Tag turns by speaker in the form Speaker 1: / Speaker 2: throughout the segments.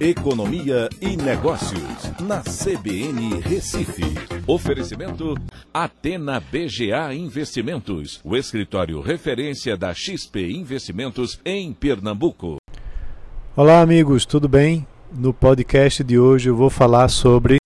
Speaker 1: Economia e Negócios, na CBN Recife. Oferecimento Atena BGA Investimentos, o escritório referência da XP Investimentos em Pernambuco.
Speaker 2: Olá, amigos, tudo bem? No podcast de hoje eu vou falar sobre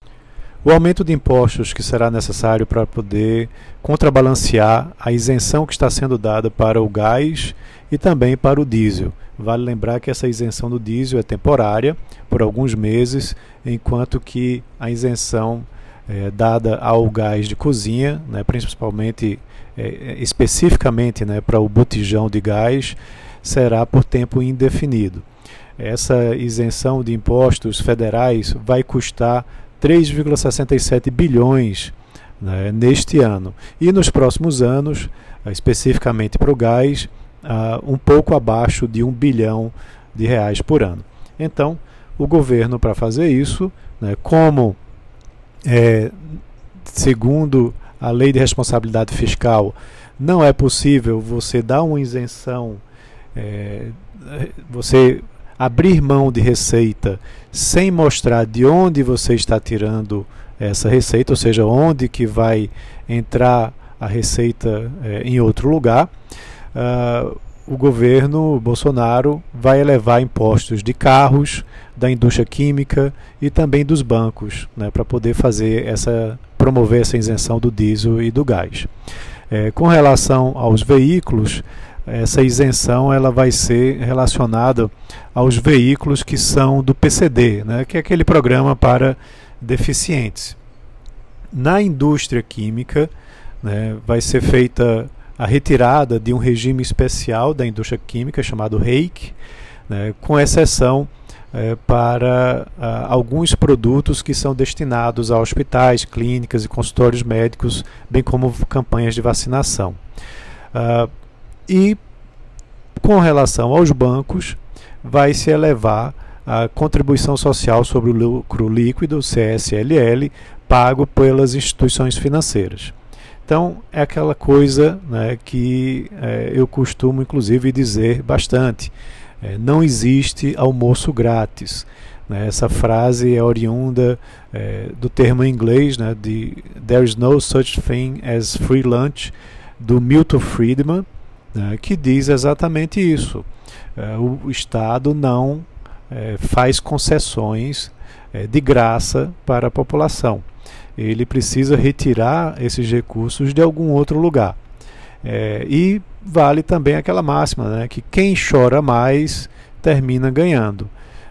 Speaker 2: o aumento de impostos que será necessário para poder contrabalancear a isenção que está sendo dada para o gás e também para o diesel. Vale lembrar que essa isenção do diesel é temporária, por alguns meses, enquanto que a isenção é, dada ao gás de cozinha, né, principalmente é, especificamente né, para o botijão de gás, será por tempo indefinido. Essa isenção de impostos federais vai custar 3,67 bilhões né, neste ano. E nos próximos anos, especificamente para o gás, uh, um pouco abaixo de um bilhão de reais por ano. Então, o governo, para fazer isso, né, como é, segundo a lei de responsabilidade fiscal, não é possível você dar uma isenção, é, você abrir mão de receita sem mostrar de onde você está tirando essa receita, ou seja, onde que vai entrar a receita é, em outro lugar uh, o governo Bolsonaro vai elevar impostos de carros, da indústria química e também dos bancos, né, para poder fazer essa promover essa isenção do diesel e do gás. É, com relação aos veículos, essa isenção ela vai ser relacionada aos veículos que são do PCD, né, que é aquele programa para deficientes. Na indústria química, né, vai ser feita a retirada de um regime especial da indústria química chamado REIC, né, com exceção é, para a, alguns produtos que são destinados a hospitais, clínicas e consultórios médicos, bem como campanhas de vacinação. Uh, e com relação aos bancos, vai se elevar a contribuição social sobre o lucro líquido, CSLL, pago pelas instituições financeiras. Então, é aquela coisa né, que é, eu costumo, inclusive, dizer bastante: é, não existe almoço grátis. Né? Essa frase é oriunda é, do termo em inglês, né, de There is no such thing as free lunch, do Milton Friedman, né, que diz exatamente isso. É, o Estado não é, faz concessões é, de graça para a população ele precisa retirar esses recursos de algum outro lugar. É, e vale também aquela máxima, né, que quem chora mais termina ganhando.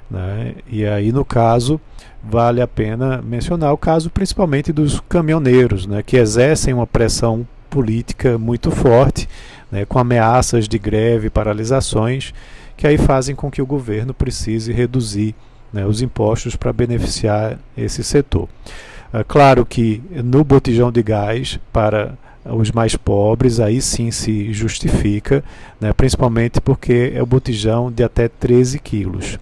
Speaker 2: Né? E aí, no caso, vale a pena mencionar o caso principalmente dos caminhoneiros, né, que exercem uma pressão política muito forte, né, com ameaças de greve, paralisações, que aí fazem com que o governo precise reduzir né, os impostos para beneficiar esse setor. É claro que no botijão de gás, para os mais pobres, aí sim se justifica, né, principalmente porque é o botijão de até 13 quilos.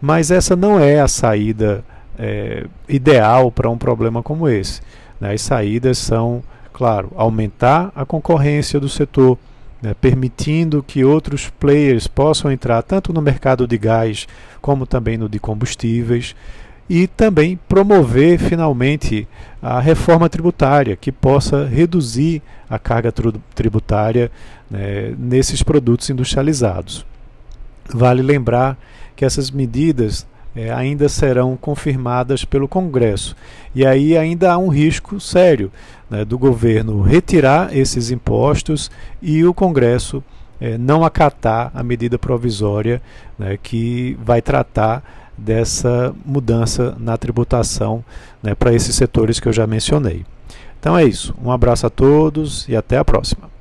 Speaker 2: Mas essa não é a saída é, ideal para um problema como esse. Né? As saídas são, claro, aumentar a concorrência do setor, né, permitindo que outros players possam entrar tanto no mercado de gás como também no de combustíveis e também promover finalmente a reforma tributária que possa reduzir a carga tributária né, nesses produtos industrializados. Vale lembrar que essas medidas é, ainda serão confirmadas pelo Congresso e aí ainda há um risco sério né, do governo retirar esses impostos e o Congresso é, não acatar a medida provisória né, que vai tratar dessa mudança na tributação né, para esses setores que eu já mencionei. Então é isso. Um abraço a todos e até a próxima.